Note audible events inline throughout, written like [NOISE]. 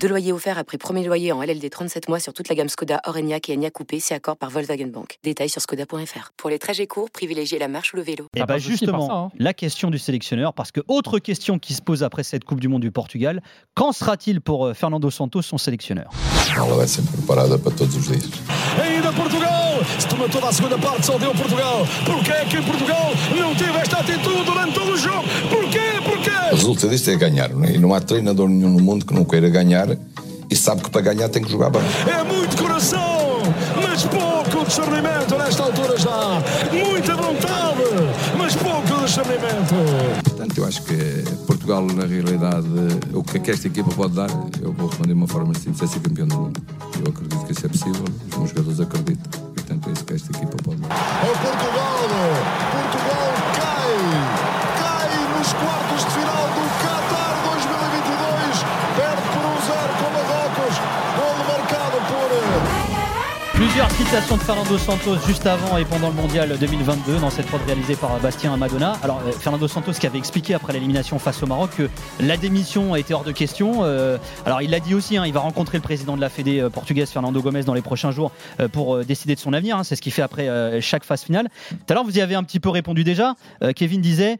Deux loyers offerts après premier loyer en LLD 37 mois sur toute la gamme Skoda, Orenia et Enya Coupé, c'est accord par Volkswagen Bank. Détails sur skoda.fr. Pour les trajets courts, privilégiez la marche ou le vélo. Et bah justement, la question du sélectionneur, parce que autre question qui se pose après cette Coupe du Monde du Portugal, quand sera-t-il pour euh, Fernando Santos son sélectionneur? Se toma toda a segunda parte, só deu Portugal. Porquê que Portugal não teve esta atitude durante todo o jogo? Porquê? Porquê? O resultadista é ganhar, não é? e não há treinador nenhum no mundo que não queira ganhar e sabe que para ganhar tem que jogar bem. É muito coração, mas pouco discernimento nesta altura já. Muita vontade, mas pouco discernimento. Portanto, eu acho que Portugal, na realidade, o que é que esta equipa pode dar, eu vou responder de uma forma simples, é ser campeão do mundo. Eu acredito que isso é possível, os meus jogadores acreditam para esta equipa. Pode. O Portugal! Plusieurs citations de Fernando Santos juste avant et pendant le mondial 2022 dans cette prod réalisée par Bastien Madonna. Alors euh, Fernando Santos qui avait expliqué après l'élimination face au Maroc que la démission était hors de question. Euh, alors il l'a dit aussi, hein, il va rencontrer le président de la Fédé euh, portugaise Fernando Gomes dans les prochains jours euh, pour décider de son avenir. hein. C'est ce qu'il fait après chaque phase finale. Tout à l'heure vous y avez un petit peu répondu déjà. Kevin disait,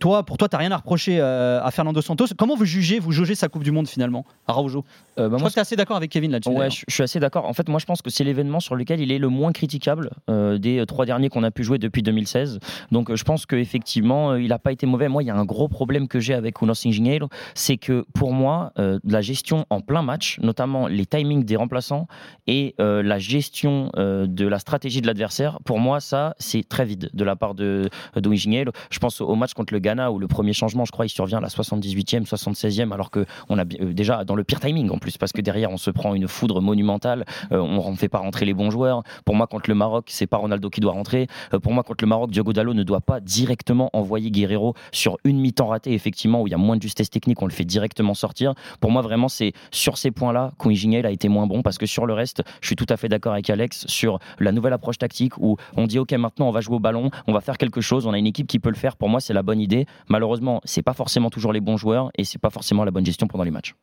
toi pour toi t'as rien à reprocher à Fernando Santos. Comment vous jugez, vous jaugez sa Coupe du Monde finalement, Araujo? Euh, bah, Je moi, crois que assez d'accord avec Kevin là-dessus. Ouais, je suis assez d'accord. En fait, moi, je pense que c'est l'événement sur lequel il est le moins critiquable euh, des euh, trois derniers qu'on a pu jouer depuis 2016. Donc, euh, je pense qu'effectivement, il n'a pas été mauvais. Moi, il y a un gros problème que j'ai avec Unos Engenheiro, c'est que pour moi, euh, la gestion en plein match, notamment les timings des remplaçants et euh, la gestion euh, de la stratégie de l'adversaire, pour moi, ça, c'est très vide de la part de, de. Je pense au match contre le Ghana où le premier changement, je crois, il survient à la 78e, 76e, alors que on a euh, déjà dans le pire timing en plus, parce que derrière, on se prend une foudre monumentale. Euh, on ne fait pas rentrer les bons joueurs. Pour moi, contre le Maroc, c'est pas Ronaldo qui doit rentrer. Euh, pour moi, contre le Maroc, Diogo Dallo ne doit pas directement envoyer Guerrero sur une mi-temps ratée, effectivement, où il y a moins de justesse technique, on le fait directement sortir. Pour moi, vraiment, c'est sur ces points-là qu'Ouinginiel a été moins bon, parce que sur le reste, je suis tout à fait d'accord avec Alex sur la nouvelle approche tactique où on dit, OK, maintenant, on va jouer au ballon, on va faire quelque chose, on a une équipe qui peut le faire. Pour moi, c'est la bonne idée. Malheureusement, c'est pas forcément toujours les bons joueurs et c'est pas forcément la bonne gestion pendant les matchs.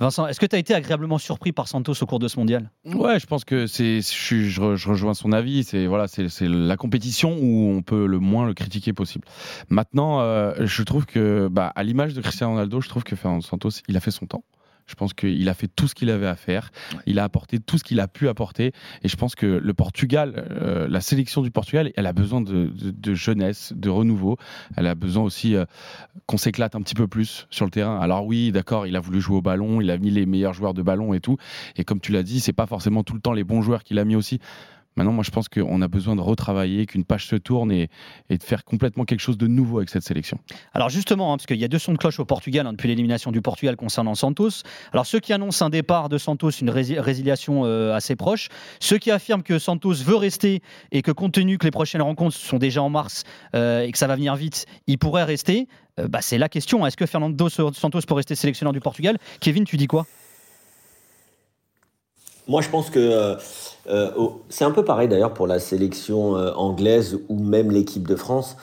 Vincent, est-ce que tu as été agréablement surpris par Santos au cours de ce mondial? Ouais, je pense que c'est, je, rejoins son avis. C'est voilà, c'est la compétition où on peut le moins le critiquer possible. Maintenant, euh, je trouve que, bah, à l'image de Cristiano Ronaldo, je trouve que Fernando Santos, il a fait son temps. Je pense qu'il a fait tout ce qu'il avait à faire. Il a apporté tout ce qu'il a pu apporter. Et je pense que le Portugal, euh, la sélection du Portugal, elle a besoin de, de- de jeunesse, de renouveau. Elle a besoin aussi euh, qu'on s'éclate un petit peu plus sur le terrain. Alors oui, d'accord, il a voulu jouer au ballon, il a mis les meilleurs joueurs de ballon et tout. Et comme tu l'as dit, c'est pas forcément tout le temps les bons joueurs qu'il a mis aussi. Maintenant, moi, je pense qu'on a besoin de retravailler, qu'une page se tourne et, de faire complètement quelque chose de nouveau avec cette sélection. Alors justement, hein, parce qu'il y a deux sons de cloche au Portugal hein, depuis l'élimination du Portugal concernant Santos. Alors ceux qui annoncent un départ de Santos, une rési- résiliation euh, assez proche, ceux qui affirment que Santos veut rester et que compte tenu que les prochaines rencontres sont déjà en mars euh, et que ça va venir vite, il pourrait rester. euh, bah, c'est la question. Est-ce que Fernando Santos peut rester sélectionneur du Portugal? Kevin, tu dis quoi? Moi, je pense que euh, euh, c'est un peu pareil d'ailleurs pour la sélection euh, anglaise ou même l'équipe de France.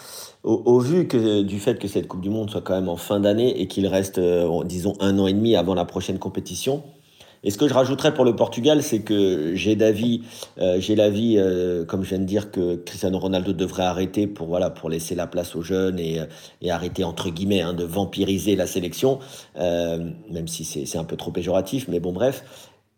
Au, vu que, du fait que cette Coupe du Monde soit quand même en fin d'année et qu'il reste, disons, un an et demi avant la prochaine compétition. Et ce que je rajouterais pour le Portugal, c'est que j'ai d'avis, euh, j'ai l'avis, comme je viens de dire, que Cristiano Ronaldo devrait arrêter pour voilà pour laisser la place aux jeunes et, et arrêter entre guillemets hein, de vampiriser la sélection, même si c'est un peu trop péjoratif, mais bon bref.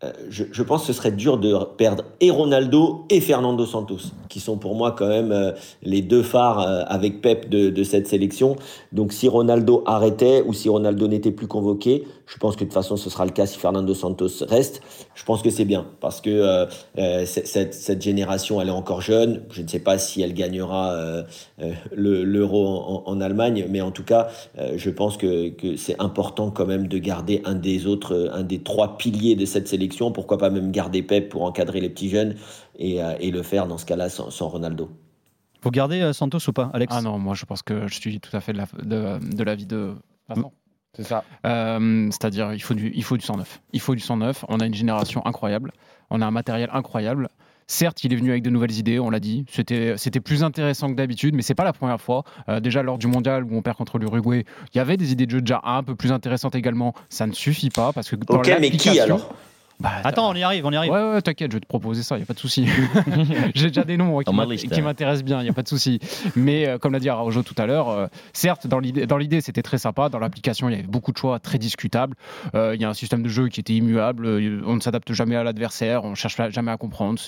Euh, je, pense que ce serait dur de perdre et Ronaldo et Fernando Santos, qui sont pour moi quand même euh, les deux phares euh, avec Pep de, cette sélection. Donc si Ronaldo arrêtait ou si Ronaldo n'était plus convoqué, je pense que de toute façon ce sera le cas si Fernando Santos reste. Je pense que c'est bien parce que cette, génération elle est encore jeune. Je ne sais pas si elle gagnera le- l'euro en, Allemagne, mais en tout cas je pense que, que c'est important quand même de garder un des autres, un des trois piliers de cette sélection. Pourquoi pas même garder Pep pour encadrer les petits jeunes et, euh, et le faire dans ce cas-là sans, sans Ronaldo. Vous gardez euh, Santos ou pas, Alex? Ah non, moi je pense que je suis tout à fait de l'avis la, de, de, l'avis de. C'est ça. Euh, C'est-à-dire, il faut, du, il faut du 109. Il faut du 109. On a une génération incroyable. On a un matériel incroyable. Certes, il est venu avec de nouvelles idées, on l'a dit. C'était, c'était plus intéressant que d'habitude, mais c'est pas la première fois. Euh, déjà lors du mondial où on perd contre l'Uruguay, il y avait des idées de jeu déjà un peu plus intéressantes également. Ça ne suffit pas parce que. Dans ok, mais qui alors? Bah, Attends, on y arrive, on y arrive. Ouais, ouais, t'inquiète, je vais te proposer ça, il n'y a pas de souci. [LAUGHS] [LAUGHS] J'ai déjà des noms hein, qui m'intéressent bien, il n'y a pas de souci. Mais euh, comme l'a dit Araujo tout à l'heure, euh, certes, dans l'idée, c'était très sympa. Dans l'application, il y avait beaucoup de choix très discutables. Euh, il y a un système de jeu qui était immuable. On ne s'adapte jamais à l'adversaire, on ne cherche jamais à comprendre.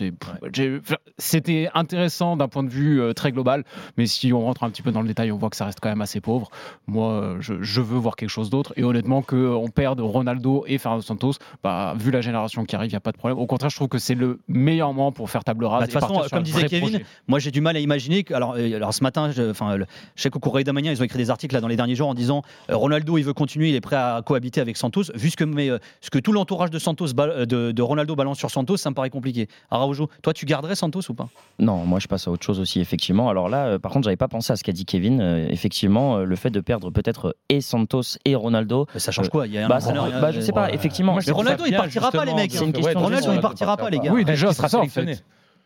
C'était intéressant d'un point de vue euh, très global. Mais si on rentre un petit peu dans le détail, on voit que ça reste quand même assez pauvre. Moi, je, je veux voir quelque chose d'autre. Et honnêtement, qu'on perde Ronaldo et Fernando Santos, bah, vu la génération qui arrive, il n'y a pas de problème. Au contraire, je trouve que c'est le meilleur moment pour faire table rase. Bah, de toute façon, comme disait Kevin, projet. moi j'ai du mal à imaginer. Que, alors, euh, alors ce matin, je, enfin, je sais qu'au Correio d'Amania, ils ont écrit des articles là, dans les derniers jours en disant euh, Ronaldo, il veut continuer, il est prêt à cohabiter avec Santos. Vu ce que, mais, euh, ce que tout l'entourage de Santos, de, de, Ronaldo balance sur Santos, ça me paraît compliqué. Araujo, toi, tu garderais Santos ou pas? Non, moi je passe à autre chose aussi, effectivement. Alors là, par contre, j'avais pas pensé à ce qu'a dit Kevin. effectivement, le fait de perdre peut-être et Santos et Ronaldo. ça change quoi? Il y a un bah, bah, je sais pas, effectivement. Mais Ronaldo, il partira pas, les mecs. C'est une question Ronaldo, il partira pas, les gars. Oui, déjà, c'est ça, en fait.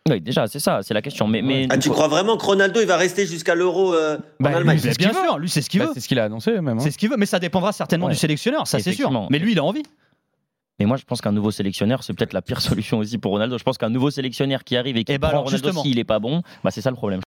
Oui, déjà, c'est ça, c'est la question. Mais, mais ah, tu crois vraiment que Ronaldo il va rester jusqu'à l'Euro euh, bah, en Allemagne lui, Bien sûr, lui c'est ce qu'il bah, veut. C'est ce qu'il a annoncé même. Hein. C'est ce qu'il veut, mais ça dépendra certainement ouais. du sélectionneur, ça c'est sûr. Mais lui, il a envie. Mais moi, je pense qu'un nouveau sélectionneur, c'est peut-être la pire [LAUGHS] solution aussi pour Ronaldo. Je pense qu'un nouveau sélectionneur qui arrive et qui et bah prend alors, Ronaldo s'il est pas bon, bah c'est ça le problème.